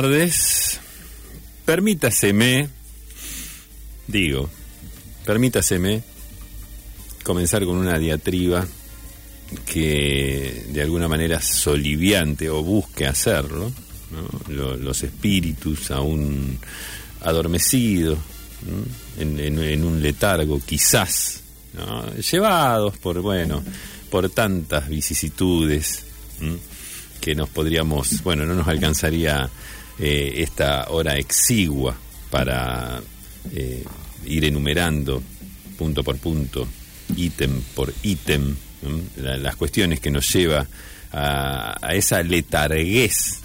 tardes. Permítaseme, digo, permítaseme comenzar con una diatriba que de alguna manera soliviante o busque hacerlo, los espíritus aún adormecidos, en, un letargo quizás, llevados por, bueno, por tantas vicisitudes que nos podríamos, bueno, no nos alcanzaría eh, esta hora exigua para eh, ir enumerando punto por punto, ítem por ítem, las cuestiones que nos lleva a, esa letarguez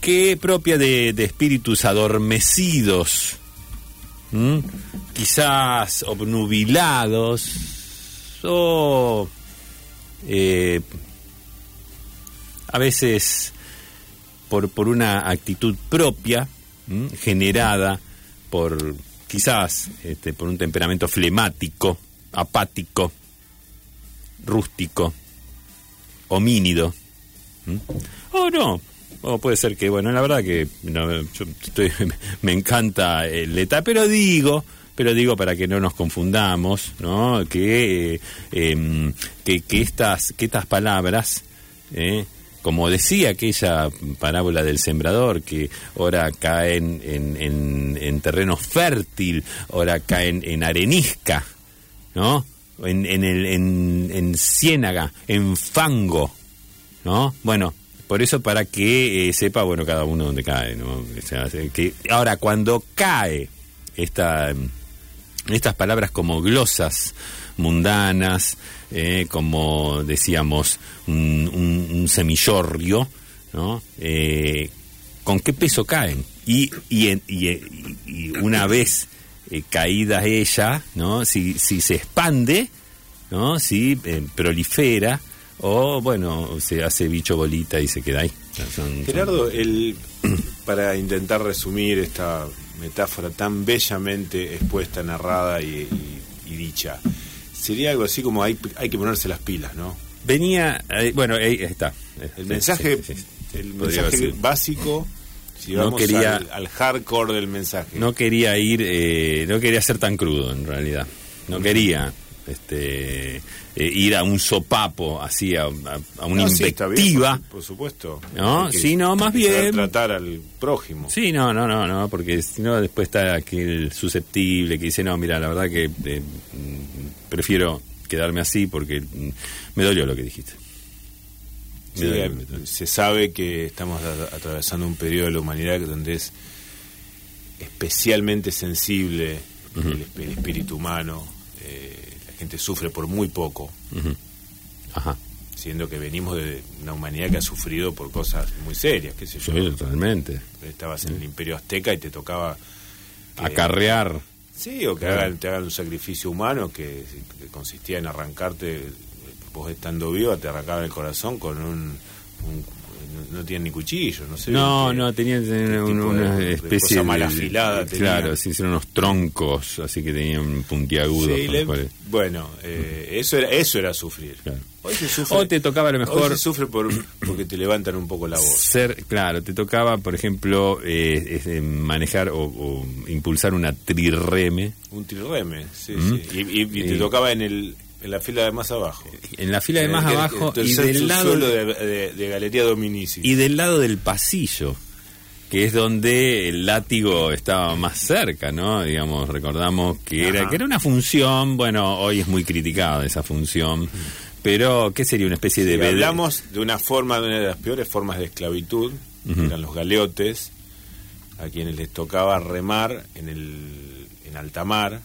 que propia de, espíritus adormecidos, quizás obnubilados o eh, a veces por, por una actitud propia, generada por quizás este, por un temperamento flemático, apático, rústico, homínido. O no, o puede ser que, bueno, la verdad que me encanta el ETA, pero digo, pero digo para que no nos confundamos, ¿no? Que, em, que, que, estas, que estas palabras eh, como decía aquella parábola del sembrador, que ahora caen en, en, terreno fértil, ahora caen en arenisca, ¿no? En, en, ciénaga, en fango, ¿no? Bueno, por eso para que eh, sepa, bueno, cada uno dónde cae, ¿no? que ahora, cuando cae esta, estas palabras como glosas mundanas, eh, como decíamos, un, semillorrio, ¿no? Eh, ¿Con qué peso caen? Y, y, y, una vez eh, caída ella, ¿no? Si, si se expande, ¿no? Si prolifera, o bueno, se hace bicho bolita y se queda ahí. Gerardo, El, para intentar resumir esta metáfora tan bellamente expuesta, narrada y dicha, sería algo así como hay, hay que ponerse las pilas, ¿no? Venía, bueno, ahí está. El mensaje, el mensaje básico, si vamos al, hardcore del mensaje. No quería ir, eh, no quería ser tan crudo en realidad. No quería este, eh, ir a un sopapo, así, a, una invectiva. por, supuesto. No, sí, no, más bien. Tratar al prójimo. Sí, no, no, no, no, porque si no, después está aquel susceptible que dice, no, mira, la verdad que eh, prefiero quedarme así porque me dolió lo que dijiste. se sabe que estamos atravesando un periodo de la humanidad donde es especialmente sensible el, espíritu humano. Eh, gente sufre por muy poco. Ajá. Siendo que venimos de una humanidad que ha sufrido por cosas muy serias, qué sé yo. totalmente. Estabas en el imperio azteca y te tocaba... Acarrear. Sí, o que te hagan un sacrificio humano que, consistía en arrancarte, vos estando vivo, te arrancaban el corazón con un no tienen ni cuchillo, no sé. No, no, tenían, una especie de, mal afilada. Claro, sí, hicieron unos troncos, así que tenían puntiagudos. bueno, eh, eso era eso era sufrir. Hoy se sufre, o te tocaba a lo mejor. se sufre por, porque te levantan un poco la voz. Ser, claro, te tocaba, por ejemplo, eh, manejar o, impulsar una trireme. Un trireme, sí, ¿Mm? sí. Y, te eh, tocaba en el en la fila de más abajo. En la fila de más abajo y del lado de, Galería Dominici. Y del lado del pasillo, que es donde el látigo estaba más cerca, ¿no? Digamos, recordamos que era que era una función, bueno, hoy es muy criticada esa función, pero ¿qué sería una especie de hablamos de una forma de una de las peores formas de esclavitud, eran los galeotes, a quienes les tocaba remar en el en alta mar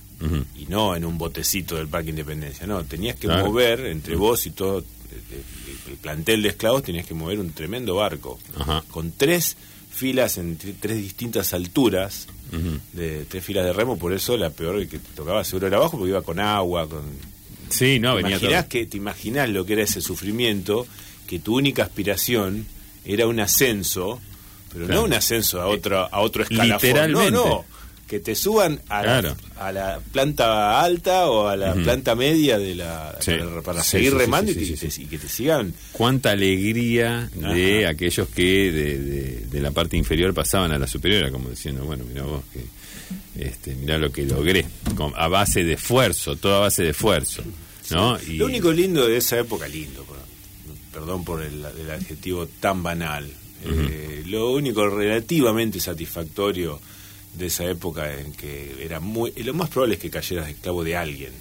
y no en un botecito del Parque Independencia, no, tenías que mover entre vos y todo el plantel de esclavos, tenías que mover un tremendo barco. Con tres filas en tres distintas alturas de tres filas de remo, por eso la peor que te tocaba seguro era abajo porque iba con agua, con Sí, no, ¿Te imaginás que te imaginás lo que era ese sufrimiento, que tu única aspiración era un ascenso, pero no un ascenso a otro a otro escalafón, Literalmente. no, no que te suban a, la, a la planta alta o a la planta media de la para, seguir remando y, que te sigan. Cuánta alegría de aquellos que de, la parte inferior pasaban a la superior, como diciendo, bueno, mira vos que este, mira lo que logré, a base de esfuerzo, toda base de esfuerzo. ¿no? Lo único lindo de esa época, lindo, perdón por el, adjetivo tan banal, eh, lo único relativamente satisfactorio de esa época en que era muy lo más probable es que cayeras esclavo de alguien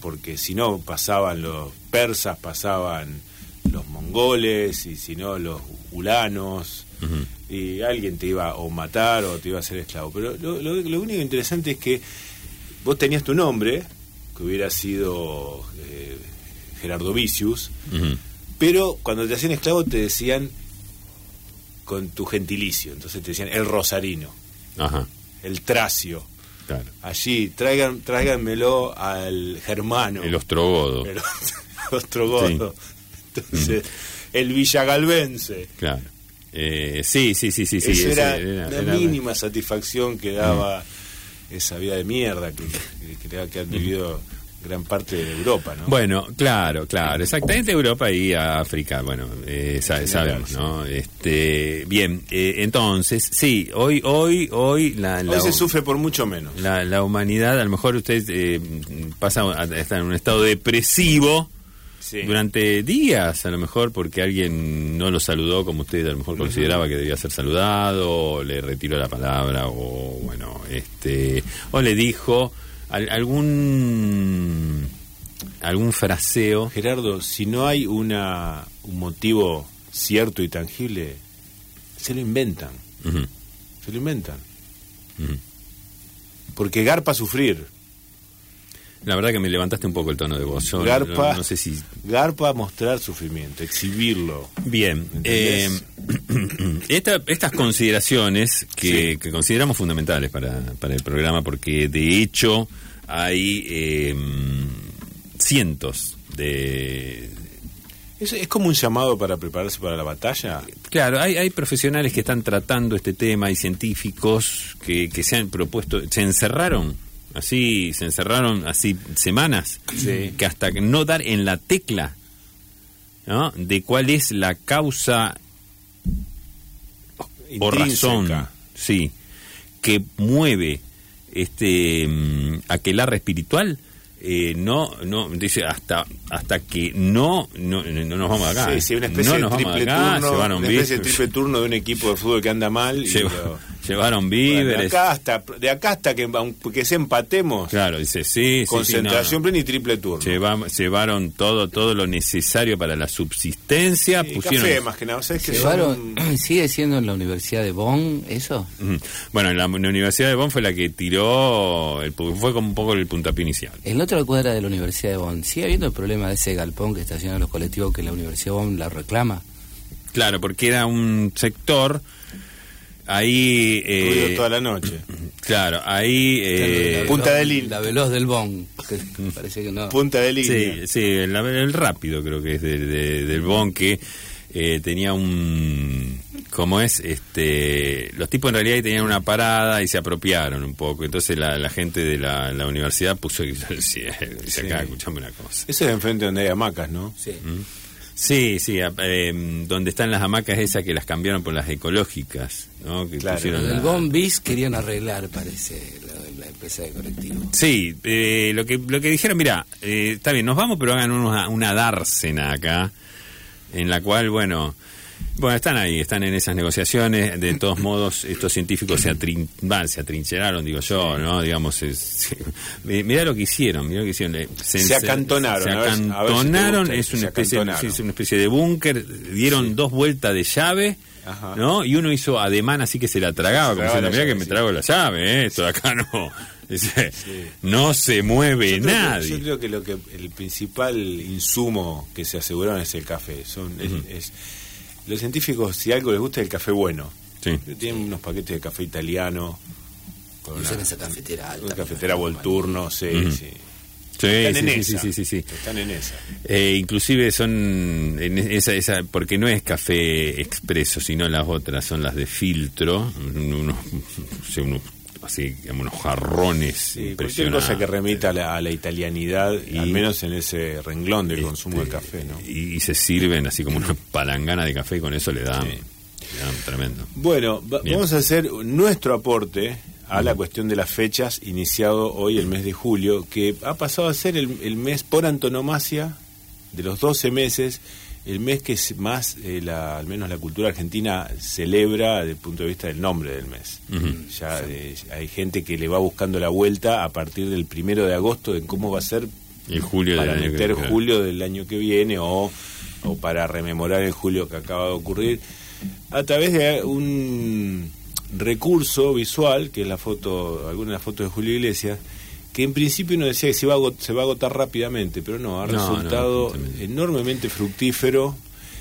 porque si no pasaban los persas pasaban los mongoles y si no los ulanos y alguien te iba o matar o te iba a hacer esclavo. Pero lo, único interesante es que vos tenías tu nombre que hubiera sido eh, Gerardo Vicius pero cuando te hacían esclavo te decían con tu gentilicio entonces te decían el rosarino Ajá. el tracio. Allí, traigan, tráiganmelo al germano. El ostrogodo. El, ostrogodo. Entonces, el villagalvense. Claro. Eh, sí, sí, sí, sí. sí era, la mínima satisfacción que daba mm. esa vida de mierda que, que, que han vivido gran parte de Europa, ¿no? Bueno, claro, claro, exactamente Europa y África, bueno, eh, sabemos, ¿no? Este, bien, eh, entonces, sí, hoy, hoy, hoy la, hoy se sufre por mucho menos. La, la humanidad, a lo mejor usted eh, pasa a estar en un estado depresivo. Durante días, a lo mejor porque alguien no lo saludó como usted a lo mejor consideraba que debía ser saludado, o le retiró la palabra, o bueno, este, o le dijo algún algún fraseo. Gerardo, si no hay una, un motivo cierto y tangible, se lo inventan. Se lo inventan. Porque garpa sufrir. La verdad que me levantaste un poco el tono de voz. garpa, no, sé si... garpa mostrar sufrimiento, exhibirlo. Bien. Eh, estas consideraciones que, consideramos fundamentales para, para, el programa, porque de hecho hay em, cientos de... ¿Es, ¿Es como un llamado para prepararse para la batalla? Claro, hay, hay profesionales que están tratando este tema, hay científicos que, que se han propuesto, se encerraron así se encerraron así semanas que hasta no dar en la tecla ¿no? de cuál es la causa o razón sí que mueve este mm, aquelarre espiritual eh, no, no, dice hasta hasta que no no, no nos vamos acá. Sí, sí, una especie de triple turno, una especie de triple turno de un equipo de fútbol que anda mal. y Llevaron víveres. de, acá hasta, de acá hasta que, aunque se empatemos. Claro, dice, sí, Concentración plena y triple turno. llevaron todo todo lo necesario para la subsistencia. pusieron, café, más que nada. que llevaron, ¿Sigue siendo en la Universidad de Bonn eso? Bueno, la, Universidad de Bonn fue la que tiró, el, fue como un poco el puntapié inicial. En la otra cuadra de la Universidad de Bonn, ¿sigue habiendo el problema de ese galpón que está haciendo los colectivos que la Universidad de Bonn la reclama? Claro, porque era un sector Ahí. Eh, toda la noche. Claro, ahí. Eh, Punta del Línea. La veloz del Bon. parece que no. Punta del Línea. Sí, sí el, rápido creo que es del Bon que eh, tenía un. ¿Cómo es? este Los tipos en realidad tenían una parada y se apropiaron un poco. Entonces la, gente de la, universidad puso el cielo. Dice acá, escuchame una cosa. Ese es enfrente donde hay hamacas, ¿no? Sí. ¿Mm? Sí, sí, em, donde están las hamacas esas que las cambiaron por las ecológicas, ¿no? Que claro, el Bombis querían arreglar, parece, la, empresa de colectivo. Sí, eh, lo que lo que dijeron, mira, eh, está bien, nos vamos, pero hagan una, una dársena acá, en la cual, bueno, bueno, están ahí, están en esas negociaciones. De todos modos, estos científicos se, atrin se atrincheraron, digo yo, ¿no? Digamos, es, mirá lo que hicieron, mirá lo que hicieron. Se, acantonaron. Se acantonaron, es, una especie, es una especie de búnker, dieron dos vueltas de llave. ¿No? Y uno hizo ademán así que se la tragaba, como diciendo, mirá que me trago la llave, ¿eh? esto de acá no. No se mueve nadie. yo creo que lo que el principal insumo que se aseguraron es el café. Son, es los científicos, si algo les gusta, es el café bueno. Sí. Tienen unos paquetes de café italiano. Con una, esa cafetera alta. Una cafetera Volturno, sí, sí. Sí, Están en esa. sí, sí, sí, Están en esa. Eh, inclusive son en esa, esa, porque no es café expreso, sino las otras son las de filtro, unos, unos así, unos jarrones sí, cualquier cosa que remita a la, a la italianidad, y, al menos en ese renglón del consumo de café, ¿no? Y, se sirven así como una palangana de café y con eso le dan, tremendo. Bueno, vamos a hacer nuestro aporte a la cuestión de las fechas, iniciado hoy el mes de julio, que ha pasado a ser el, el mes por antonomasia de los 12 meses el mes que más, eh, la, al menos la cultura argentina, celebra desde el punto de vista del nombre del mes. Ya eh, hay gente que le va buscando la vuelta a partir del primero de agosto de cómo va a ser el julio para del meter julio del año que viene o, o para rememorar el julio que acaba de ocurrir a través de un recurso visual que es la foto, alguna de las fotos de Julio Iglesias que en principio uno decía que se va a, se va a agotar rápidamente, pero no, ha resultado enormemente fructífero,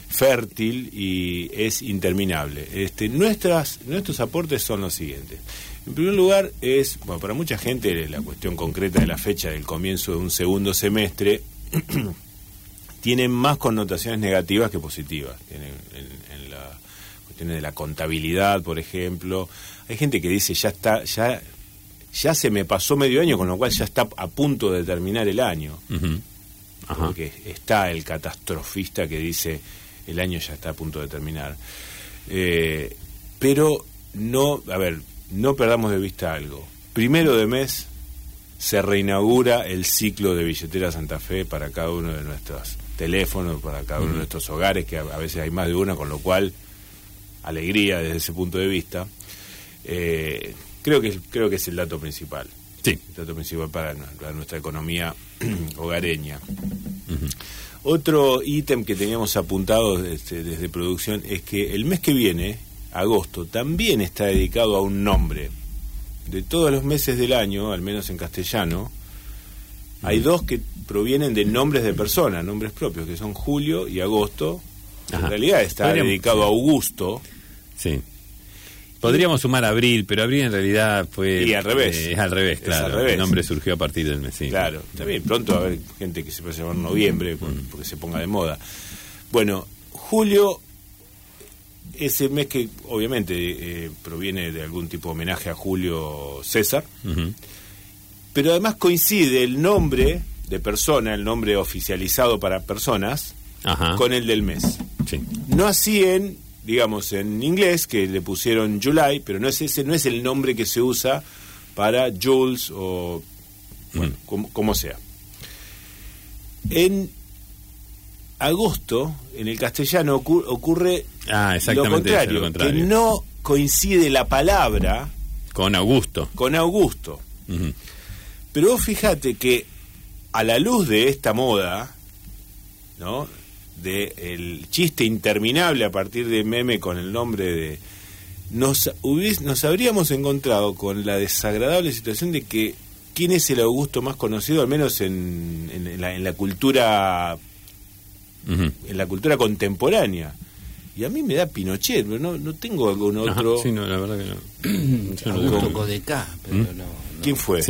fértil y es interminable. Este, nuestras, nuestros aportes son los siguientes. En primer lugar, es, bueno, para mucha gente la cuestión concreta de la fecha del comienzo de un segundo semestre tiene más connotaciones negativas que positivas. Tiene, en, en la cuestiones de la contabilidad, por ejemplo. Hay gente que dice, ya está, ya ya se me pasó medio año, con lo cual ya está a punto de terminar el año. Porque está el catastrofista que dice el año ya está a punto de terminar. Eh, pero no, a ver, no perdamos de vista algo. Primero de mes se reinaugura el ciclo de billetera Santa Fe para cada uno de nuestros teléfonos, para cada uno de nuestros hogares, que a, veces hay más de una, con lo cual, alegría desde ese punto de vista. Eh, Creo que, creo que es el dato principal. Sí. El dato principal para, nuestra economía hogareña. Otro ítem que teníamos apuntado este, desde producción es que el mes que viene, agosto, también está dedicado a un nombre. De todos los meses del año, al menos en castellano, hay dos que provienen de nombres de personas, nombres propios, que son julio y agosto. En realidad está dedicado a Augusto. Sí. Podríamos sumar abril, pero abril en realidad fue. Y al revés. Eh, es al revés, claro. El nombre surgió a partir del mes. Sí. Claro, también pronto va a haber gente que se puede llamar noviembre mm. porque se ponga de moda. Bueno, julio es el mes que obviamente eh, proviene de algún tipo de homenaje a Julio César, pero además coincide el nombre de persona, el nombre oficializado para personas, con el del mes. Sí. No así en digamos, en inglés, que le pusieron July, pero no es ese, no es el nombre que se usa para Jules o bueno, como, sea. En agosto, en el castellano, ocurre, ah, lo, contrario, que no coincide la palabra con Augusto. Con Augusto. Pero fíjate que a la luz de esta moda, ¿no? De el chiste interminable a partir de meme con el nombre de nos nos habríamos encontrado con la desagradable situación de que quién es el Augusto más conocido al menos en, en, la, en la, cultura en la cultura contemporánea y a mí me da Pinochet pero no, no tengo algún otro sí, no, la verdad que no. Augusto Codecá pero ¿Mm? no, quién fue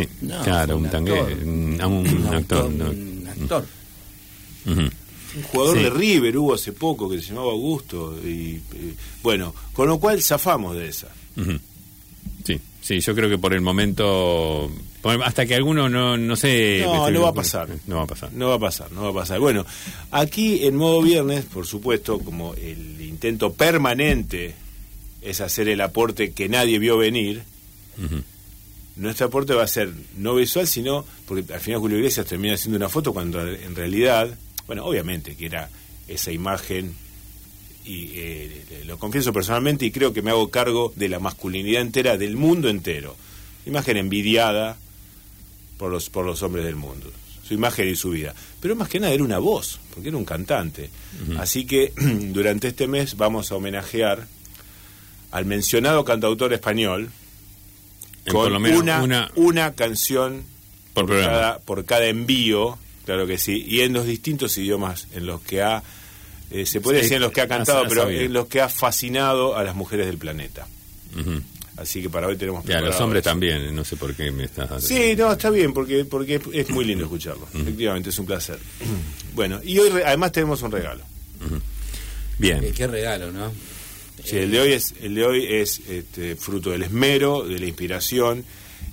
claro un, tanque un, actor, un actor un jugador de River hubo hace poco que se llamaba Augusto. Y, eh, bueno, con lo cual zafamos de esa. Sí, sí, yo creo que por el momento, hasta que alguno no, no sé... No, no va a pasar. No va a pasar. No va a pasar, no va a pasar. Bueno, aquí en modo viernes, por supuesto, como el intento permanente es hacer el aporte que nadie vio venir, nuestro aporte va a ser no visual, sino, porque al final Julio Iglesias termina haciendo una foto cuando en realidad bueno, obviamente que era esa imagen, y eh, lo confieso personalmente y creo que me hago cargo de la masculinidad entera del mundo entero. Imagen envidiada por los, por los hombres del mundo, su imagen y su vida. Pero más que nada era una voz, porque era un cantante. Así que durante este mes vamos a homenajear al mencionado cantautor español con una, una, canción por, por cada envío Claro que sí, y en los distintos idiomas en los que ha, eh, se puede decir en los que ha cantado, pero en los que ha fascinado a las mujeres del planeta. Así que para hoy tenemos... Ya, los hombres también, no sé por qué me estás... Sí, no, está bien, porque, porque es muy lindo escucharlo. Efectivamente, es un placer. bueno, y hoy además tenemos un regalo. Bien. Eh, qué regalo, ¿no? Sí, el de hoy es, el de hoy es este, fruto del esmero, de la inspiración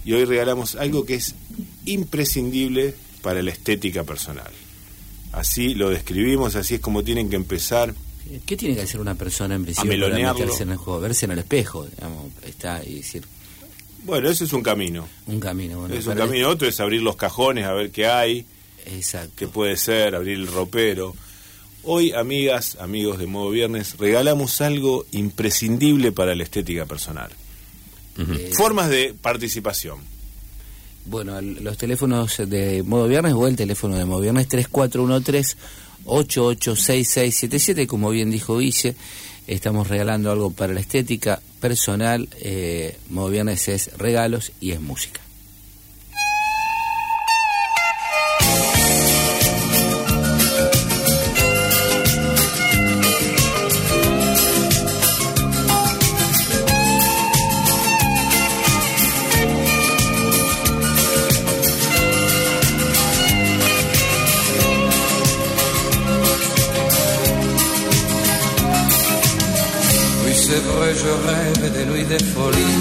y hoy regalamos algo que es imprescindible para la estética personal. Así lo describimos, así es como tienen que empezar. ¿Qué tiene que hacer una persona en principio A para meterse en el juego? Verse en el espejo, digamos, está y decir Bueno, ese es un camino. un camino. Bueno, es un camino. Otro es abrir los cajones a ver qué hay, Exacto. qué puede ser, abrir el ropero. Hoy, amigas, amigos de Modo Viernes, regalamos algo imprescindible para la estética personal. Eh, Formas de participación. Bueno, los teléfonos de Modo Viernes o el teléfono de Modo Viernes 3413-886677, como bien dijo Guille, estamos regalando algo para la estética personal. eh, Modo Viernes es regalos y es música. Je rêve des nuits de folie.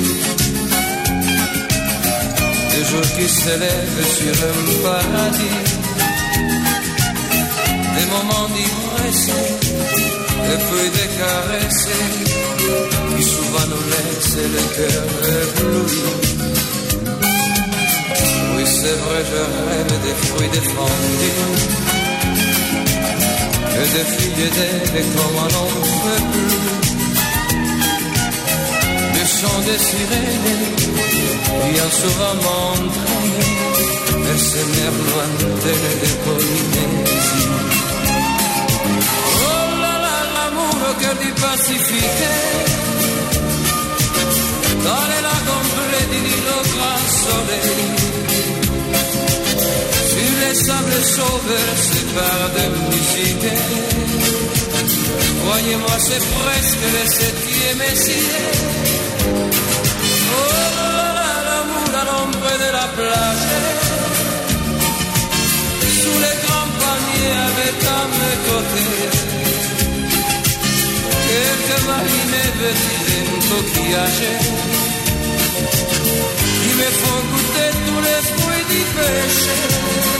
Des jours qui s'élèvent sur un paradis. Des moments d'ivresse, et puis des caresses qui souvent nous laissent le cœur ébloui. Oui, c'est vrai, je rêve des fruits défendus et des filles d'elle comme on plus. Chant des sirènes vient souvent m'entraîner vers ces mers lointaines de Polynésie. Oh là là, l'amour au cœur du Pacifique, dans les ombrés du Nil au grand soleil. Sur les sables sauveurs se parle de musique. Croyez-moi, c'est presque le septième ciel. Oh l'amour à l'ombre de la plage. Sous les grands paniers avec à mes côtés. Quelques marines vêtues d'un coquillage. Qui me font goûter tous les fruits du péché.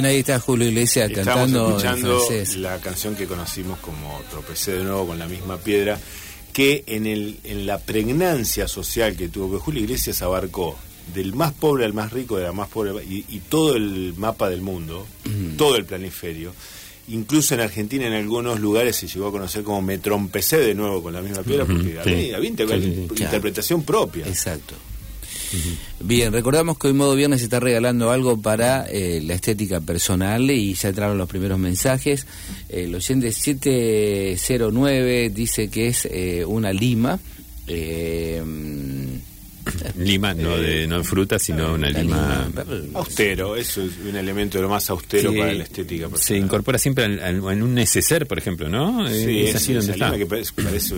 Bien, ahí está Julio Iglesias cantando escuchando la canción que conocimos como Tropecé de nuevo con la misma piedra, que en, el, en la pregnancia social que tuvo, que Julio Iglesias abarcó del más pobre al más rico, de la más pobre, y, y todo el mapa del mundo, Mm. todo el planiferio. Incluso en Argentina, en algunos lugares se llegó a conocer como me trompecé de nuevo con la misma piedra, porque sí. había, había sí. interpretación propia. Exacto. Bien, recordamos que hoy Modo Viernes está regalando algo para eh, la estética personal y ya entraron los primeros mensajes. El oyente 709 dice que es eh, una lima. eh, Lima, no de, no de fruta, sino una la lima. Austero, eso es un elemento de lo más austero para la estética personal. Se incorpora siempre al- al- en un neceser, por ejemplo, ¿no? Sí, Eh, es es, así donde esa está. lima que parece, parece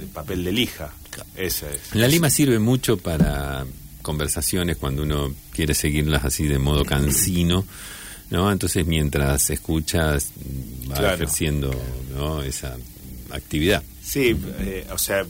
el papel de lija. Esa es. La lima sirve mucho para conversaciones cuando uno quiere seguirlas así de modo cansino, ¿no? Entonces mientras escuchas va Claro. ejerciendo ¿no? esa actividad. Sí, eh, o sea,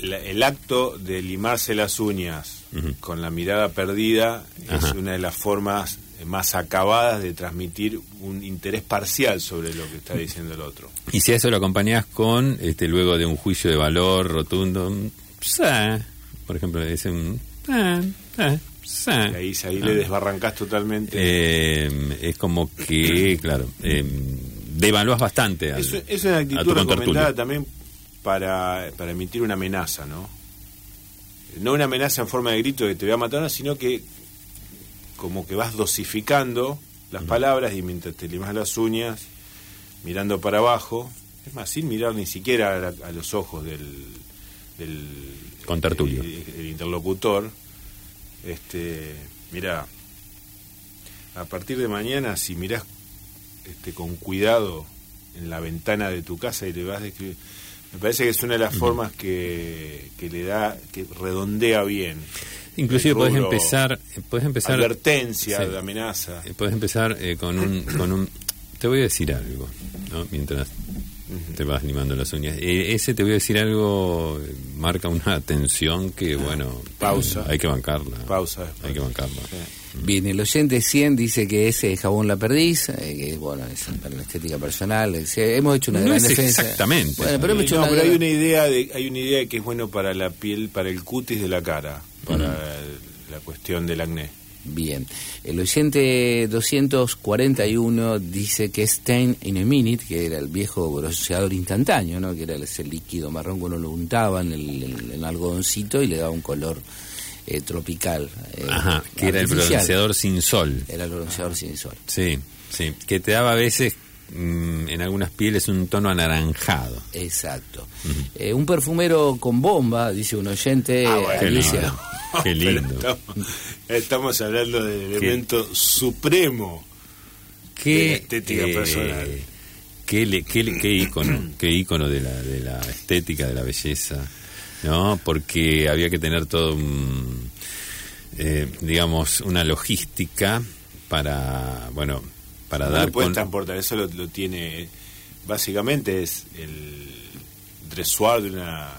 la- el acto de limarse las uñas con la mirada perdida es una de las formas más acabadas de transmitir un interés parcial sobre lo que está diciendo el otro. Y si a eso lo acompañás con, este, luego de un juicio de valor rotundo, un sí, por ejemplo, dicen un sí. Y ahí, ahí Ah. le desbarrancás totalmente. Eh, es como que, claro, eh, devaluás bastante al- es, es una actitud tu recomendada también para, para emitir una amenaza, ¿no? No una amenaza en forma de grito que te voy a matar, no, sino que como que vas dosificando las palabras y mientras te limas las uñas, mirando para abajo, es más, sin mirar ni siquiera a, la- a los ojos del, del Contertulio. el- el interlocutor, este, mira, a partir de mañana, si mirás este, con cuidado en la ventana de tu casa y le vas a escribir, me parece que es una de las formas que, que le da, que redondea bien. Inclusive rubro empezar, podés empezar, Advertencia, Sí. de amenaza. eh, podés empezar eh, con un, con un, te voy a decir algo, ¿no? Mientras te vas limando las uñas. Eh, ese te voy a decir algo marca una tensión que bueno, Pausa. hay que bancarla. Pausa después. Hay que bancarla. Sí. Bien, el oyente 100 dice que ese jabón la perdiz, eh, que bueno, es para la estética personal. eh, hemos hecho una No gran es defensa. exactamente. Bueno, pero hemos Sí, hecho no, una pero hay una idea de, hay una idea que es bueno para la piel, para el cutis de la cara, para el- la cuestión del acné. Bien. El oyente 241 dice que Stain in a Minute, que era el viejo bronceador instantáneo, ¿no? que era ese líquido marrón que uno lo untaba en el, en el algodoncito y le daba un color eh, tropical. eh, Ajá, que era el bronceador sin sol. Era el bronceador sin sol. Sí, sí, que te daba a veces mm, en algunas pieles un tono anaranjado. Exacto. Eh, un perfumero con bomba, dice un oyente, Ah, bueno, Qué Alicia. lindo. Qué lindo. Estamos, estamos hablando del elemento supremo. Qué de la estética personal. Qué, le- qué, le- qué ícono, qué ícono de la, de la estética, de la belleza, ¿no? Porque había que tener todo un, eh, digamos, una logística para, bueno, para No dar puedes con... transportar, eso lo, lo tiene. Básicamente es el dressoir de una,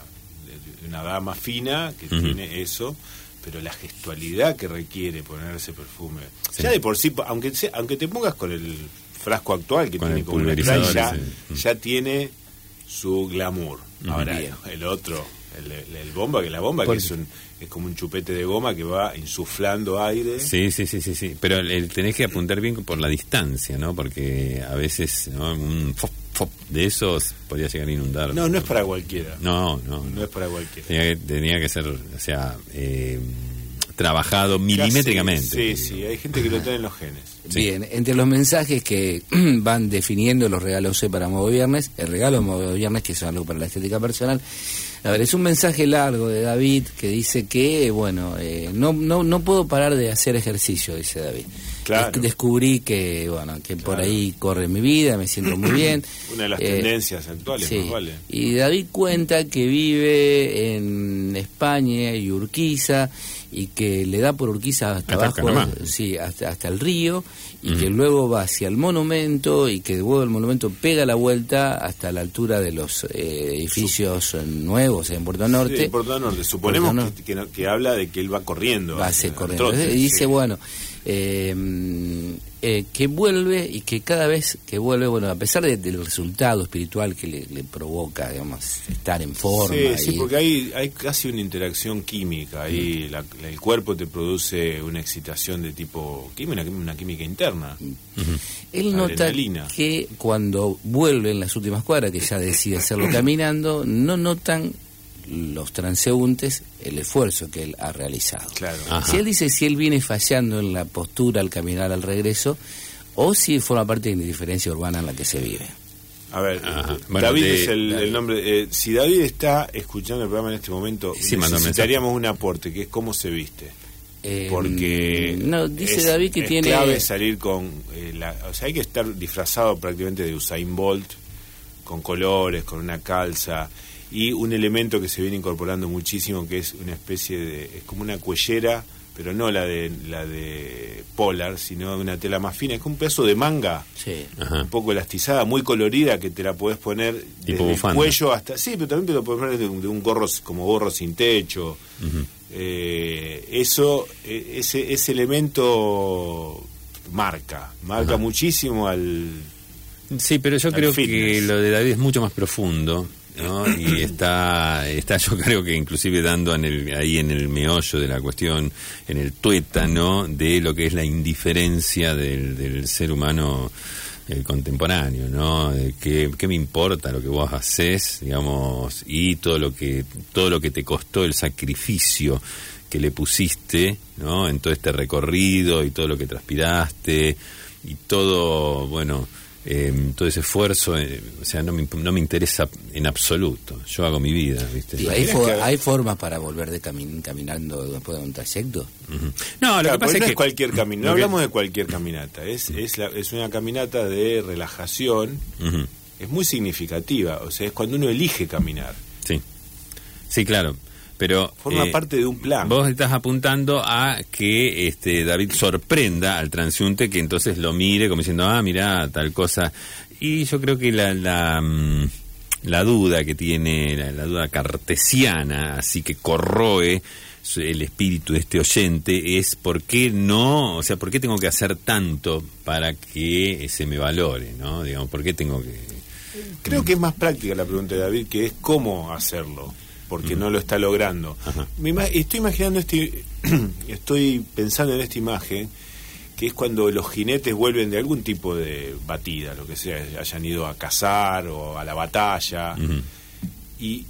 de una dama fina que tiene eso, pero la gestualidad que requiere poner ese perfume. Sí. Ya de por sí, aunque, sea- aunque te pongas con el frasco actual que Con tiene como ya, ese. ya tiene su glamour. Ahora, Bien. el otro, el, bomba, que la bomba que es, un, es como un chupete de goma que va insuflando aire. Sí, sí, sí, sí, sí. Pero el, tenés que apuntar bien por la distancia, ¿no? Porque a veces ¿no? un fop, fop de esos podía llegar a inundar. No, no es para cualquiera. No, no, No no. es para cualquiera. Tenía que, tenía que ser, o sea, eh, trabajado milimétricamente. Sí, sí, hay gente que lo tiene en los genes. Sí. Bien, entre los mensajes que van definiendo los regalos C para Modo Viernes, el regalo de Modo Viernes, que es algo para la estética personal. A ver, es un mensaje largo de David que dice que, bueno, eh, no, no, no puedo parar de hacer ejercicio, dice David. Claro. Des- descubrí que, bueno, que por Claro. ahí corre mi vida, me siento muy bien. Una de las Eh, tendencias actuales, Sí. más vale. Y David cuenta que vive en España y Urquiza y que le da por Urquiza hasta, Hasta abajo, Panamá. sí, hasta, hasta el río y que luego va hacia el monumento y que luego el monumento pega la vuelta hasta la altura de los eh, edificios nuevos en Puerto Norte. Sí, en Puerto Norte. Suponemos Puerto Norte. Que, que, no- que habla de que él va corriendo. va a ser al corriendo. trote, y dice, sí. bueno, eh, mm, eh, que vuelve y que cada vez que vuelve, bueno, a pesar de- del resultado espiritual que le, le provoca, digamos, estar en forma. Sí, porque hay, hay casi una interacción química. Ahí la- la- el cuerpo te produce una excitación de tipo química, una, una química interna. Él nota que cuando vuelve en las últimas cuadras, que ya decide hacerlo caminando, no notan los transeúntes el esfuerzo que él ha realizado. Claro. Si él dice si él viene fallando en la postura al caminar al regreso, o si forma parte de la indiferencia urbana en la que se vive. A ver, eh, Bueno, David de- es el, el nombre. eh, si David está escuchando el programa en este momento, Sí, necesitaríamos un aporte, que es cómo se viste. Eh, Porque no dice es- David que es tiene clave salir con eh, la, o sea hay que estar disfrazado prácticamente de Usain Bolt con colores con una calza y un elemento que se viene incorporando muchísimo que es una especie de es como una cuellera pero no la de la de polar sino de una tela más fina es como un pedazo de manga sí. Un poco elastizada muy colorida que te la podés poner Tipo desde el cuello hasta sí pero también te lo podés poner de, un- gorro como gorro sin techo Ujú. Eh, eso, eh, ese, ese elemento marca, marca muchísimo al... Sí, pero yo creo que lo de David es mucho más profundo. ¿no? y está está yo creo que inclusive dando en el, ahí en el meollo de la cuestión en el tuétano de lo que es la indiferencia del, del ser humano eh, contemporáneo no que qué me importa lo que vos haces digamos y todo lo que todo lo que te costó el sacrificio que le pusiste no en todo este recorrido y todo lo que transpiraste y todo bueno eh, todo ese esfuerzo, eh, o sea, no me, no me interesa en absoluto. Yo hago mi vida, ¿viste? ¿Y hay, que- hay formas para volver de camin- caminando después de un trayecto? No, lo Claro, que pasa no es es que... cualquier camino, no hablamos de cualquier caminata, es, es, la- es una caminata de relajación, es muy significativa, o sea, es cuando uno elige caminar, Sí. Sí, claro. Pero... forma eh, parte de un plan. Vos estás apuntando a que este David sorprenda al transeúnte que entonces lo mire como diciendo, ah, mira, tal cosa. Y yo creo que la, la, mm, la duda que tiene, la, la duda cartesiana, así que corroe el espíritu de este oyente, es por qué no, o sea, por qué tengo que hacer tanto para que se me valore, ¿no? Digamos, por qué tengo que... Creo que es más práctica la pregunta de David, que es cómo hacerlo, porque no lo está logrando. Ajá. Me ima- estoy imaginando este, estoy pensando en esta imagen, que es cuando los jinetes vuelven de algún tipo de batida, lo que sea, hayan ido a cazar o a la batalla, y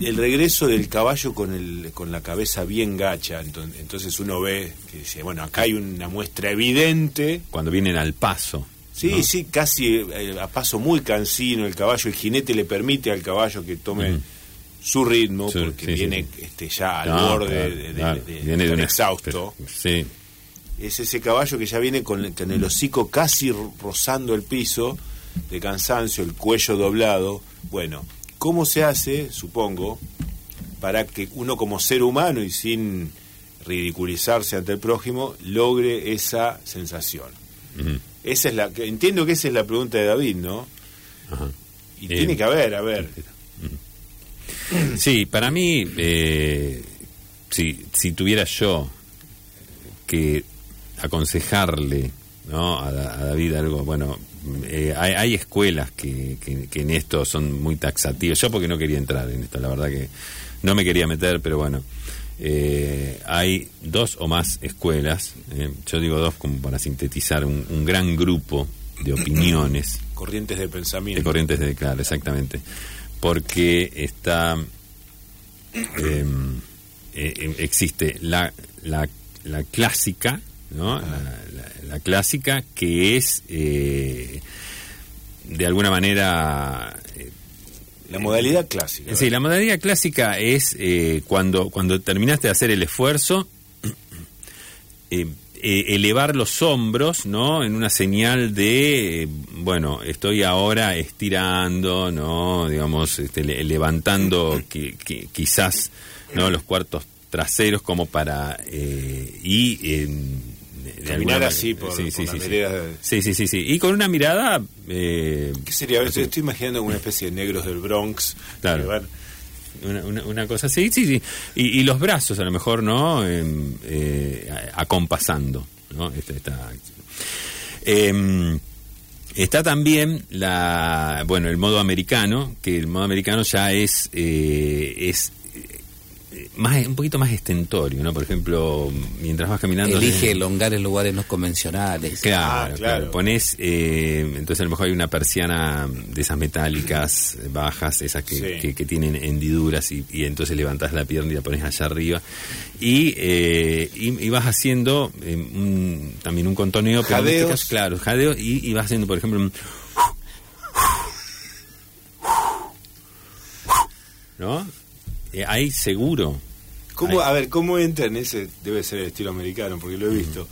el regreso del caballo con el con la cabeza bien gacha, enton- entonces uno ve que dice, bueno, acá hay una muestra evidente Cuando vienen al paso. Sí, ¿no? sí, casi eh, a paso muy cansino el caballo. El jinete le permite al caballo que tome. Su ritmo, Su- porque sí, viene sí. este, ya al No, borde claro, de, un exhausto. Sí. Es ese caballo que ya viene con, con el hocico casi ro- rozando el piso de cansancio, el cuello doblado. Bueno, ¿cómo se hace, supongo, para que uno como ser humano y sin ridiculizarse ante el prójimo logre esa sensación? Esa es la que entiendo que esa es la pregunta de David, ¿no? Ajá. Y Eh, tiene que haber, a ver. Sí, para mí, eh, si, si tuviera yo que aconsejarle ¿no? a, a David algo, bueno, eh, hay, hay escuelas que, que- que en esto son muy taxativas. Yo porque no quería entrar en esto, la verdad que no me quería meter, pero bueno. eh, hay dos o más escuelas, eh, yo digo dos como para sintetizar un, un gran grupo de opiniones Corrientes de de pensamiento. corrientes de claro, exactamente. Porque está. eh, eh, existe la, la, la clásica, ¿no? La, la- la clásica que es. eh, de alguna manera. eh, La modalidad clásica. Sí, la modalidad clásica es eh, cuando, cuando terminaste de hacer el esfuerzo, eh, eh, elevar los hombros, ¿no? En una señal de, eh, bueno, estoy ahora estirando, ¿no? Digamos, este, le- levantando qui- qui- quizás, ¿no? Los cuartos traseros como para... eh, y... eh, de Caminar así por- la sí. vereda de- Sí, sí, sí, sí. Y con una mirada... eh, ¿Qué sería? Así. estoy imaginando una especie de negros del Bronx. Claro. que van- Una, cosa así, sí, sí. Y, y los brazos, a lo mejor, ¿no? Em, eh, a- acompasando, ¿no? Esta- esta- Em, está también la, bueno, el modo americano, que el modo americano ya es, eh, es eh, más, un poquito más estentorio, ¿no? Por ejemplo, mientras vas caminando... Elige elongar en lugares no convencionales. Claro, Ah, claro. claro. Pones, eh, entonces a lo mejor hay una persiana de esas metálicas bajas, esas que, Sí. que- que tienen hendiduras y, y entonces levantás la pierna y la pones allá arriba y, eh, y, y vas haciendo eh, un- también un contoneo, pero en este Jadeos. caso, claro, jadeo y, y vas haciendo, por ejemplo, un ¿no? Eh, ahí seguro. ¿Cómo, a ver, ¿cómo entra en ese? Debe ser el estilo americano, porque lo he visto.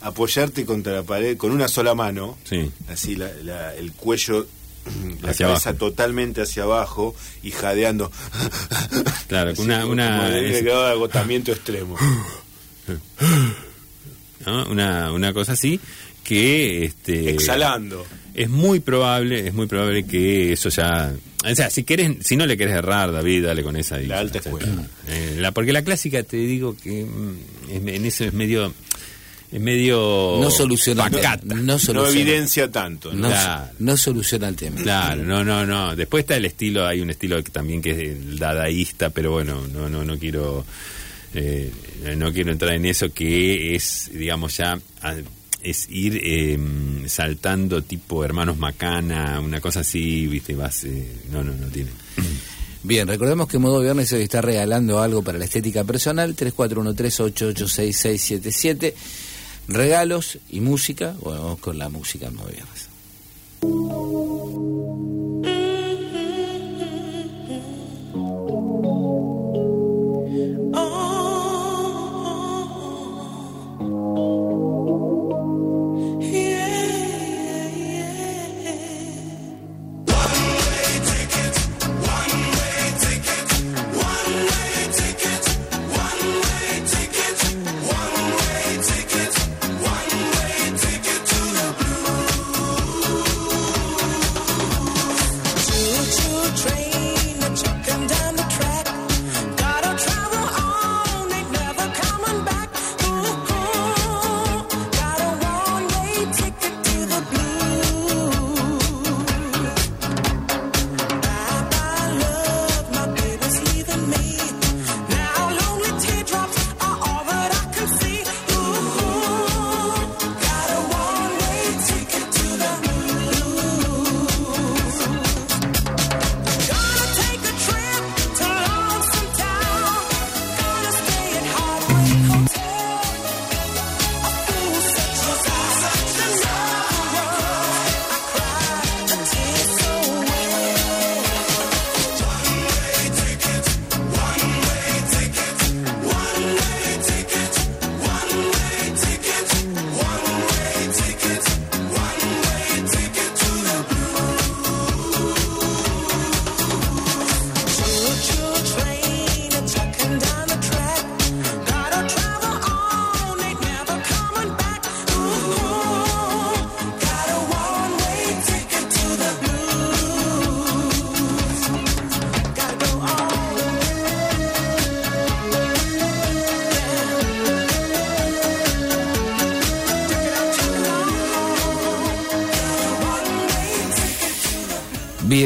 Apoyarte contra la pared con una sola mano, Sí. así la- la- el cuello, la Hacia cabeza abajo. totalmente hacia abajo y jadeando. Claro, Así una, una, es- grado de agotamiento extremo. ¿no? una, una cosa así que este Exhalando. es muy probable es muy probable que eso ya o sea si querés si no le querés errar David dale con esa y La alta escuela. Eh, la, porque la clásica te digo que mm, es- en eso es medio es medio No soluciona el tema. pacata. No No soluciona. evidencia tanto. ¿no? No, Claro. no soluciona el tema. Claro, no, no, no. Después está el estilo, hay un estilo que también que es el dadaísta, pero bueno, no, no, no quiero, eh, no quiero entrar en eso que es, digamos ya, a- es ir eh, saltando tipo hermanos Macana, una cosa así, viste, vas, eh, no, no, no tiene. Bien, recordemos que Modo Viernes hoy está regalando algo para la estética personal, 3413886677. Regalos y música. Bueno, vamos con la música en Modo Viernes.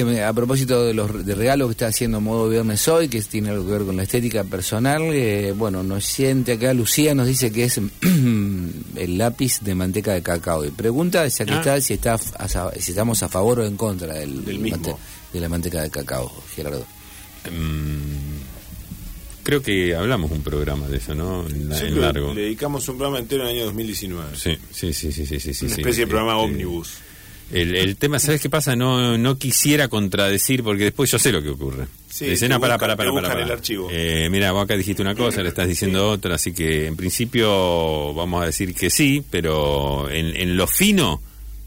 A propósito de los de regalos que está haciendo Modo Viernes hoy, que tiene algo que ver con la estética personal, eh, bueno, nos siente acá Lucía, nos dice que es el lápiz de manteca de cacao. Y pregunta si aquí Ah. está, si, está si estamos a favor o en contra del, Del mismo. mante- de la manteca de cacao, Gerardo. Mm, creo que hablamos un programa de eso, ¿no? En, la- Sí, en le- largo. Le dedicamos un programa entero en el año 2019. Sí, sí, sí, sí, sí, sí, sí, Una sí. especie de programa Este, ómnibus. El, el tema, ¿sabes qué pasa? No, no quisiera contradecir porque después yo sé lo que ocurre. Sí, "No, te pará, buscan pará, el pará". archivo. Eh, mira, vos acá dijiste una cosa, le estás diciendo otra, así que en principio vamos a decir que sí, pero en, en lo fino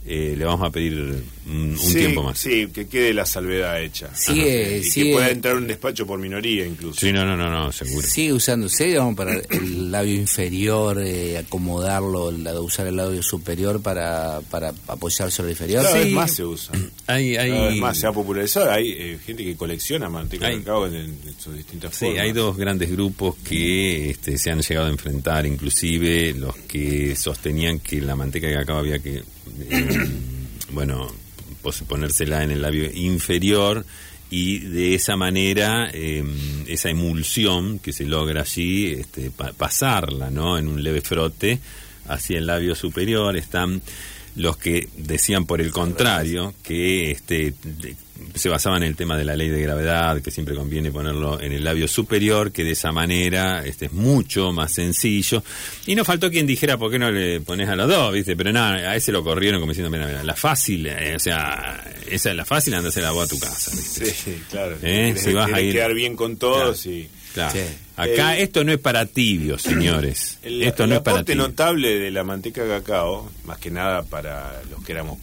eh, le vamos a pedir un, Sí, tiempo más. Sí, que quede la salvedad hecha. Sigue- y sigue- que pueda entrar un despacho por minoría incluso. Sí, no, no, no, no, seguro. Sigue usándose, digamos, para el labio inferior, eh, acomodarlo, la usar el labio superior para, para apoyar sobre el inferior. Cada Sí. vez más se usa. Hay, hay, Cada vez más se ha popularizado. Hay eh, gente que colecciona manteca Hay- de cacao en, en sus distintas Sí, formas. hay dos grandes grupos que este, se han llegado a enfrentar, inclusive los que sostenían que la manteca de cacao había que, eh, bueno, ponérsela en el labio inferior y de esa manera eh, esa emulsión que se logra allí, este, pa- pasarla, ¿no? En un leve frote hacia el labio superior. Están los que decían por el contrario que este se basaban en el tema de la ley de gravedad, que siempre conviene ponerlo en el labio superior, que de esa manera este es mucho más sencillo. Y no faltó quien dijera, ¿por qué no le pones a los dos? ¿viste? Pero nada, a ese lo corrieron como diciendo, mira, mira, la fácil, eh, o sea, esa es la fácil, anda a la voz a tu casa. ¿viste? Sí, claro. Eh, si vas a ir- quedar bien con todos y... Claro. Sí. Acá El- esto no es para tibios, señores. El, esto el no es para tibios. notable de la manteca de cacao, más que nada para los que éramos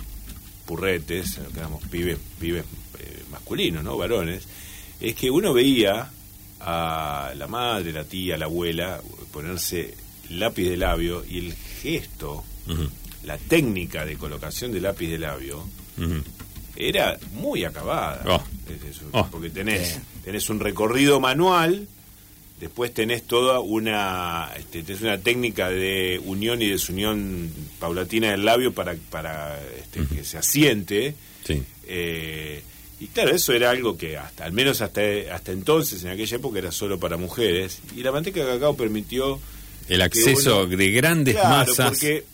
purretes, los que éramos pibes, pibes eh, masculinos, ¿no? Varones, es que uno veía a la madre, la tía, la abuela ponerse lápiz de labio y el gesto, la técnica de colocación de lápiz de labio era muy acabada. Oh. Es eso, Oh. Porque tenés, tenés un recorrido manual Después tenés toda una, este, tenés una técnica de unión y desunión paulatina del labio para, para este, que se asiente. Sí. Eh, y claro, eso era algo que hasta, al menos hasta, hasta entonces, en aquella época, era solo para mujeres. Y la manteca de cacao permitió El acceso uno- de grandes Claro, masas. porque,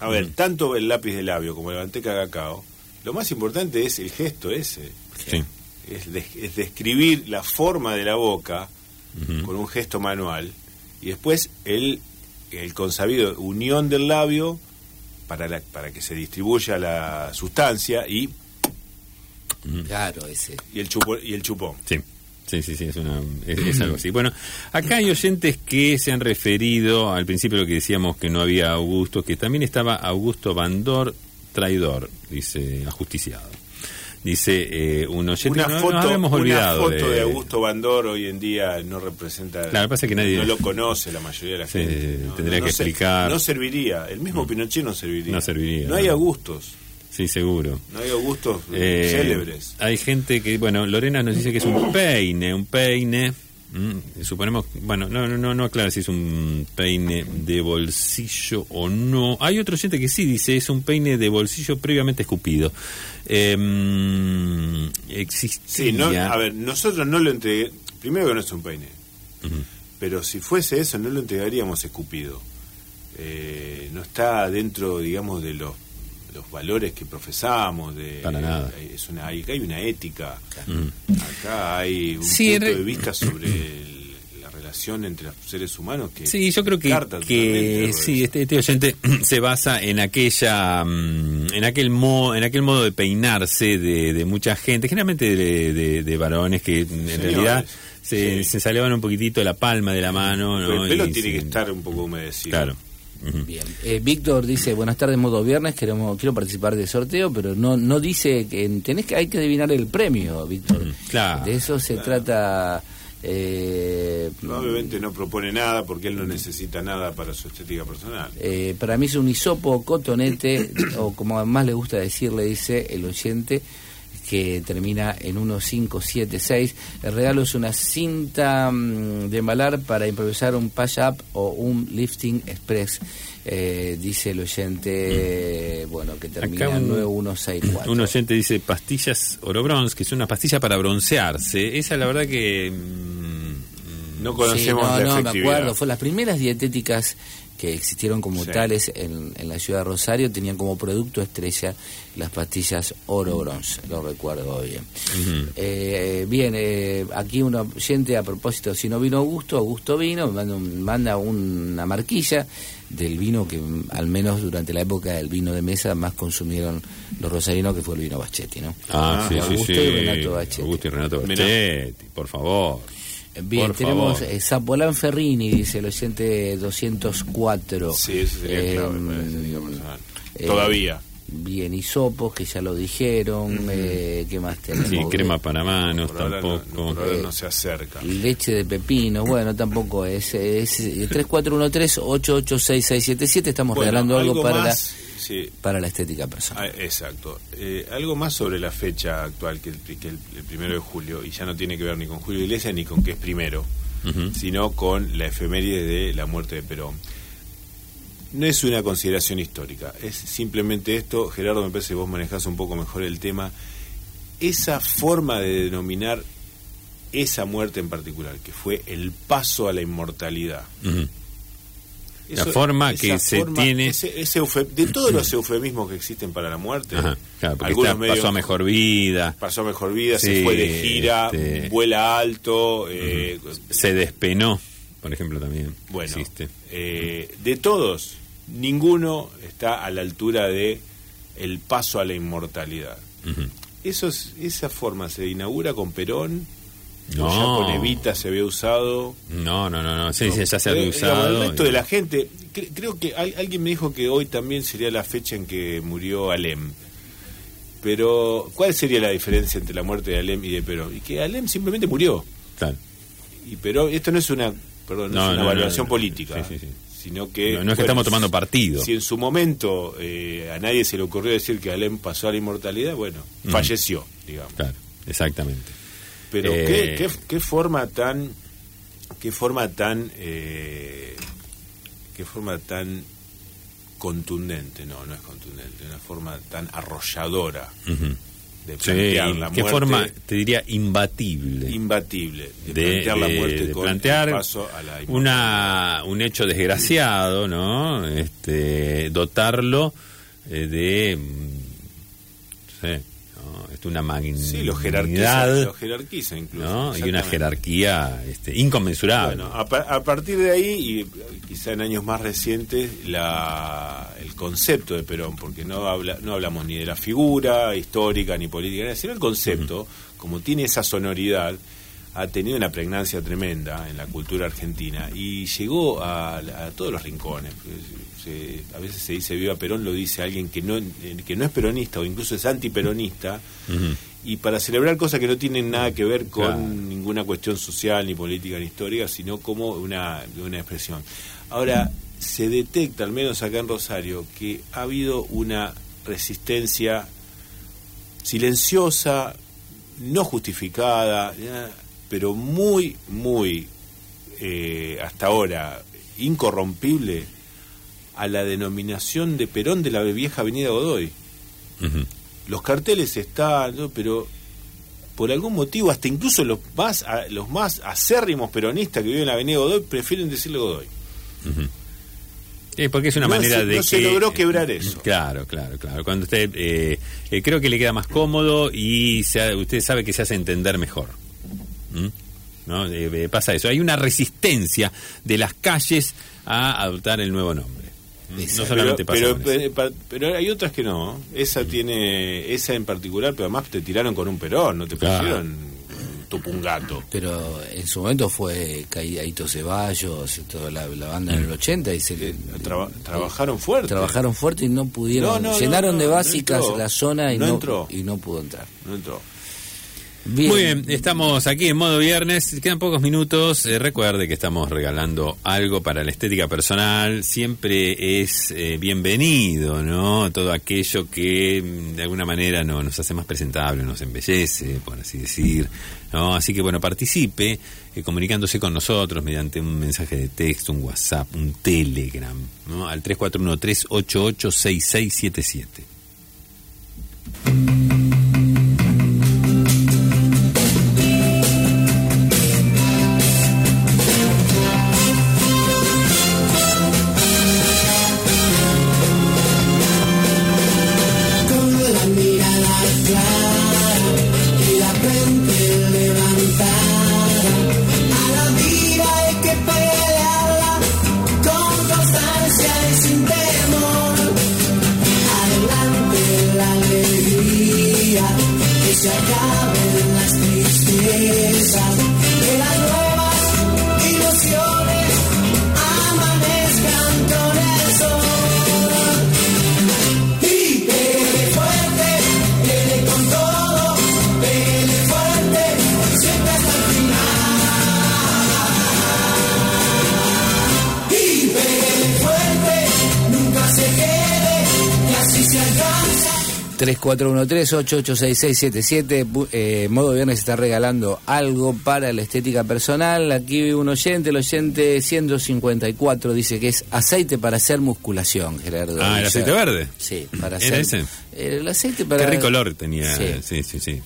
a ver, tanto el lápiz de labio como la manteca de cacao, lo más importante es el gesto ese. Sí. Es, de- es describir la forma de la boca con un gesto manual y después el, el consabido unión del labio para, la- para que se distribuya la sustancia y, Claro, ese. y, el, chupo, y el chupón. Sí. Sí, sí, sí, es, una, es, es algo así. Bueno, acá hay oyentes que se han referido al principio lo que decíamos que no había Augusto, que también estaba Augusto Bandor, traidor, dice ajusticiado. Dice eh, un oyente, Una no, foto, nos habíamos una olvidado foto de... Augusto Bandor hoy en día no representa. Claro, pasa que nadie- No lo conoce la mayoría de la Sí, gente. No, tendría no que explicar. No serviría. El mismo Pinochet no serviría. No serviría, No hay. Augustos. Sí, seguro. No hay Augustos Eh, célebres. Hay gente que, bueno, Lorena nos dice que es un peine, un peine. mm, suponemos, bueno, no, no, no, no aclara si es un peine de bolsillo o no. Hay otro oyente que sí dice es un peine de bolsillo previamente escupido. Eh, mm, existía. Sí, no, a ver, nosotros no lo entregué. Primero que no es un peine. Pero si fuese eso, no lo entregaríamos escupido. Eh, no está dentro, digamos, de los, los valores que profesamos. De, Para nada. Es una, hay, hay una ética. Ujú. Acá hay un Sí, punto re- de vista sobre el- la relación entre los seres humanos que Sí, yo creo que, que sí, este, este oyente se basa en aquella, mm, en aquel mo, en aquel modo de peinarse de, de mucha gente, generalmente de, de- de varones que en Señores, realidad se, sí. se un poquitito la palma de la mano, ¿no? el pelo Y tiene sí, que estar un poco humedecido. claro. Bien. Eh, Víctor dice, buenas tardes, modo viernes, queremos, quiero participar del sorteo, pero no no dice que tenés que hay que adivinar el premio, Víctor. Claro. De eso se trata... Eh, Probablemente no propone nada porque él no necesita nada para su estética personal. eh, para mí es un hisopo cotonete, o como más le gusta decirle, dice el oyente, que termina en 1576. El regalo es una cinta mm, de embalar para improvisar un push-up o un lifting express. Eh, dice el oyente, eh, bueno, que termina en un- 9164. Un oyente dice pastillas oro bronze, que es una pastilla para broncearse. Esa la verdad que... mm, No Sí, conocemos no, la no, me acuerdo. Fue las primeras dietéticas que existieron como Sí. tales en, en la ciudad de Rosario, tenían como producto estrella las pastillas oro bronce, lo recuerdo bien. Eh, bien, eh, aquí un oyente a propósito, si no vino Augusto, Augusto vino, me manda, un- manda una marquilla del vino que al menos durante la época del vino de mesa más consumieron los rosarinos, que fue el vino Bachetti, ¿no? Ah, Ah, sí, sí, Augusto sí. y Renato Bachetti. Augusto y Renato. Bachetti, por favor. Bien, Por tenemos favor. eh, Zapolán Ferrini, dice el oyente 204. Sí, eso sería Eh, clave para la estética personal. eh, Todavía. Bien, hisopos, que ya lo dijeron. eh, ¿Qué más tenemos? Sí, crema para manos Por ahora, no, tampoco. por ahora no se acerca. Leche de pepino, bueno, tampoco es. Es eh, 3413-886677. Estamos Bueno, regalando algo, para, más, sí, para la estética personal. Ah, exacto. Eh, algo más sobre la fecha actual, que, el, que el- el primero de julio, y ya no tiene que ver ni con Julio Iglesias ni con que es primero, sino con la efeméride de la muerte de Perón. No es una consideración histórica, es simplemente esto, Gerardo, me parece que vos manejás un poco mejor el tema, esa forma de denominar esa muerte en particular, que fue el paso a la inmortalidad. La Eso- forma que se forma, tiene- ese- ese eufe- de todos los eufemismos que existen para la muerte, Ajá, claro, porque algunos está- medios- pasó a mejor vida, pasó a mejor vida, Sí, se fue de gira, este- vuela alto, eh, se despenó, por ejemplo, también. bueno, eh, de todos, ninguno está a la altura de el paso a la inmortalidad. Ujú. Eso es- esa forma se inaugura con Perón, No. ya con Evita se había usado. No, no, no, no. Sí, sí, ya se Eh, había digamos, usado. El resto y- de la gente, cre- creo que al- alguien me dijo que hoy también sería la fecha en que murió Alem. Pero, ¿cuál sería la diferencia entre la muerte de Alem y de Perón? Y que Alem simplemente murió. Claro. Y Perón, esto no es una, perdón, no, No, es una no, evaluación no, no. política, Sí, sí, sí. sino que... No, no es que estamos tomando partido. Si en su momento eh, a nadie se le ocurrió decir que Alem pasó a la inmortalidad, bueno, Mm. falleció, digamos. Claro, exactamente. Pero Eh, ¿qué, qué, qué forma tan qué forma tan eh, qué forma tan contundente no no es contundente una forma tan arrolladora de Sí, plantear la ¿Qué muerte. forma, te diría, imbatible? imbatible de, de, plantear la muerte de con plantear el paso a la una un hecho desgraciado no este dotarlo eh, de mm, no sé una magnanimidad sí lo jerarquiza lo jerarquiza incluso ¿no? y una jerarquía este, inconmensurable. Bueno, a partir de ahí, y eh, quizá en años más recientes, la, el concepto de Perón, porque no habla, no hablamos ni de la figura histórica ni política, sino el concepto, como tiene esa sonoridad, ha tenido una pregnancia tremenda en la cultura argentina y llegó a, a todos los rincones. Se- a veces se dice viva Perón, lo dice alguien que no, eh, que no es peronista o incluso es antiperonista. Y para celebrar cosas que no tienen nada que ver con Claro. ninguna cuestión social, ni política, ni histórica, sino como una, una expresión. Ahora, se detecta, al menos acá en Rosario, que ha habido una resistencia silenciosa, no justificada, pero muy, muy, eh, hasta ahora, incorrompible a la denominación de Perón de la vieja Avenida Godoy los carteles están, ¿no? pero por algún motivo, hasta incluso los más a- los más acérrimos peronistas que viven en la Avenida Godoy prefieren decirle Godoy. Eh, porque es una No manera se- de no se que- logró quebrar eso. Claro, claro, claro. Cuando usted eh, eh, creo que le queda más cómodo y se ha- usted sabe que se hace entender mejor. ¿Mm? ¿No? Eh, eh, pasa eso. Hay una resistencia de las calles a adoptar el nuevo nombre. ¿Mm? No solamente pasa pero, pero, pa- pero hay otras que no. Esa tiene, esa en particular, pero además te tiraron con un perón, no te Claro. pusieron tupungato. Pero en su momento fue Caídito Ceballos toda la, la banda en el 80 y se le- Traba- trabajaron fuerte. trabajaron fuerte y no pudieron. No, no, llenaron no, de básicas entró. la zona y No no, entró. y no pudo entrar. No entró. Muy bien, estamos aquí en modo viernes, quedan pocos minutos, Eh, recuerde que estamos regalando algo para la estética personal, siempre es eh, bienvenido, ¿no? Todo aquello que mm, de alguna manera no, nos hace más presentable, nos embellece, por así decir, ¿no? Así que bueno, participe eh, comunicándose con nosotros mediante un mensaje de texto, un WhatsApp, un Telegram, ¿no? Al 341-388-6677. 3413-886677. Bu- Eh, modo viernes está regalando algo para la estética personal. Aquí un oyente, el oyente 154, dice que es aceite para hacer musculación, Gerardo. Ah, ¿el aceite verde? Sí, para ¿Era hacer. ese? El aceite para. Qué rico olor tenía. Sí. Sí, sí, sí.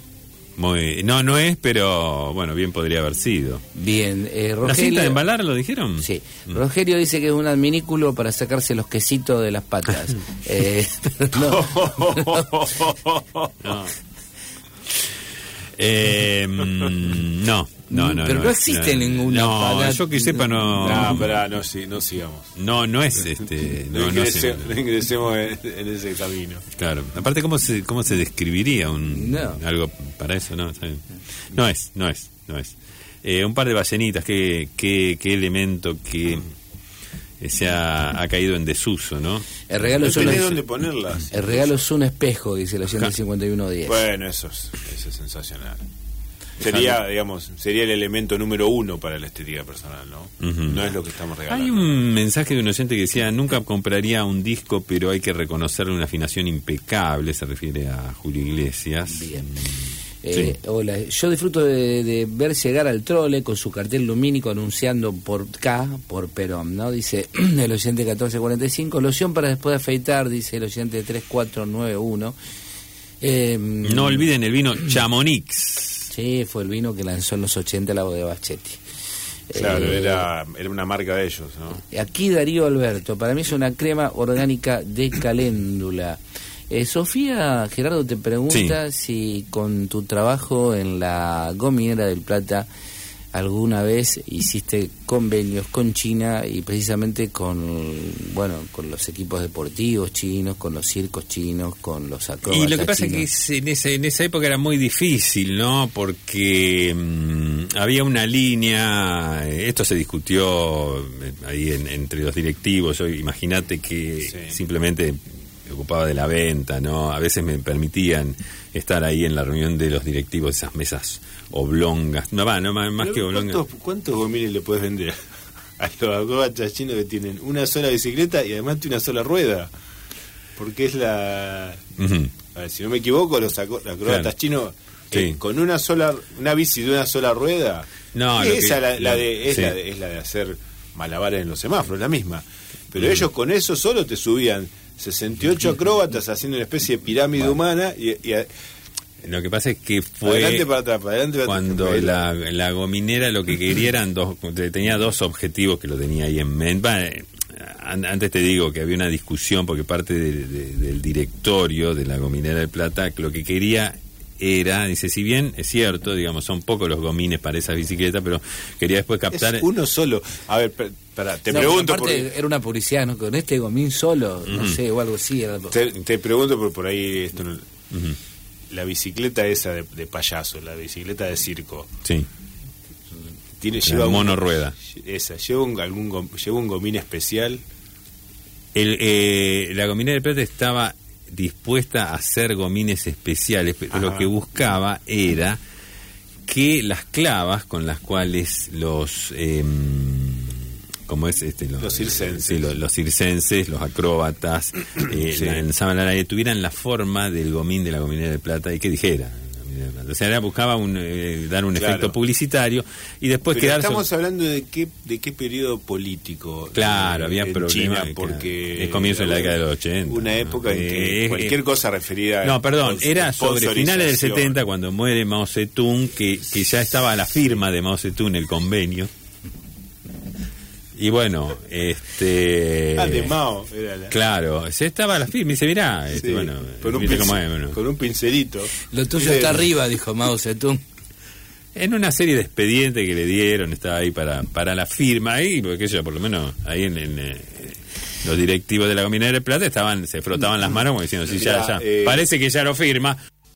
Muy, no, no es, pero bueno, bien podría haber sido. Bien, eh, ¿La Rogelio. cinta de embalar lo dijeron? Sí, Rogelio dice que es un adminículo para sacarse los quesitos de las patas. Eh, no, No. Eh, mm, no, no, no. Pero no existe ninguna No, yo que sepa no. No, pará, no, sí, no sigamos. No, no es este. No, No, no ingrese- no ingresemos en, en ese camino. Claro. Aparte, ¿cómo se, cómo se describiría un, No. algo para eso? No, Está bien. no es, no es, no es. Eh, un par de ballenitas, qué, qué, qué elemento que eh, se ha, ha caído en desuso, ¿no? el regalo No es dónde ponerlas. el regalo es un espejo, dice el oyente 5110. Bueno, eso es, eso es sensacional. Sería, digamos, sería el elemento número uno para la estética personal, ¿no? No es lo que estamos regalando. Hay un mensaje de un oyente que decía, nunca compraría un disco, pero hay que reconocerle una afinación impecable, se refiere a Julio Iglesias. Bien. Eh, Hola, yo disfruto de, de ver llegar al trole con su cartel lumínico anunciando por K, por Perón, ¿no? Dice el oyente 1445, loción para después de afeitar, dice el oyente 3491. Eh, No olviden el vino Chamonix. Sí, fue el vino que lanzó en los 80 la de Bachetti. Claro, Eh, era, era una marca de ellos, ¿no? Aquí Darío Alberto, para mí es una crema orgánica de caléndula. Eh, Sofía Gerardo te pregunta si con tu trabajo en la gominera del Plata alguna vez hiciste convenios con China y precisamente con bueno con los equipos deportivos chinos, con los circos chinos, con los acróbatas Y lo que pasa es que en, ese- en esa época era muy difícil, ¿no? Porque mm, había una línea, esto se discutió eh, ahí en- entre los directivos, imagínate que Sí. simplemente me ocupaba de la venta, ¿no? A veces me permitían estar ahí en la reunión de los directivos, esas mesas oblongas, no va, no más, más que oblongas. ¿Cuántos, cuántos gomines le puedes vender a los acróbatas chinos que tienen una sola bicicleta y además tiene una sola rueda? Porque es la... A ver, si no me equivoco, los acróbatas Claro. chinos Sí. eh, con una sola una bici de una sola rueda. No, esa que- la, la de, es, sí. la de, es la de hacer malabares en los semáforos, la misma. Pero Mm. ellos con eso solo te subían 68 acróbatas haciendo una especie de pirámide humana y, y a- Lo que pasa es que fue... adelante para atrás, para adelante para cuando la, la gominera lo que quería eran dos tenía dos objetivos que lo tenía ahí en mente. Antes te digo que había una discusión porque parte de- de- del directorio de la gominera del plata lo que quería era dice si bien es cierto digamos son pocos los gomines para esa bicicleta pero quería después captar Es uno solo. A ver, per- pará, te No, pregunto porque- era una publicidad, ¿no? Con este gomín solo, no sé, o algo así. era- te, te pregunto por, por ahí esto no- la bicicleta esa de, de payaso, la bicicleta de circo, sí tiene La lleva un- monorrueda. Esa, lleva un algún lleva un gomín especial. El, eh, la gominera del plata estaba dispuesta a hacer gomines especiales, pero lo Ajá. que buscaba era que las clavas con las cuales los eh, como es este Los circenses. sí, los, los circenses, los acróbatas eh, Sí. lanzaban al aire tuvieran la forma del gomín de la gominera de plata y que dijera o sea buscaba un, eh, dar un Claro. efecto publicitario y después Pero quedar estamos hablando de qué de qué periodo político. Claro, eh, había en problemas, China porque Es comienzo de la década de los 80, Una ¿no? época en que Eh, cualquier eh, cosa referida a No, perdón, era sobre finales del sponsorización. 70 cuando muere Mao Zedong, que, que ya estaba la firma de Mao Zedong, el convenio. Y bueno, este... Ah, de Mao era la- Claro, ya estaba la firma y dice, mirá, este, Sí, bueno, con, un viste pincel- cómo es, bueno. con un pincelito. Lo tuyo está arriba, dijo Mao Zedong. En una serie de expedientes que le dieron, estaba ahí para, para la firma, ahí, porque yo por lo menos ahí en, en, eh, los directivos de la Gominera de Plata estaban, se frotaban las manos como diciendo, sí, ya, ya, eh, parece que ya lo firma,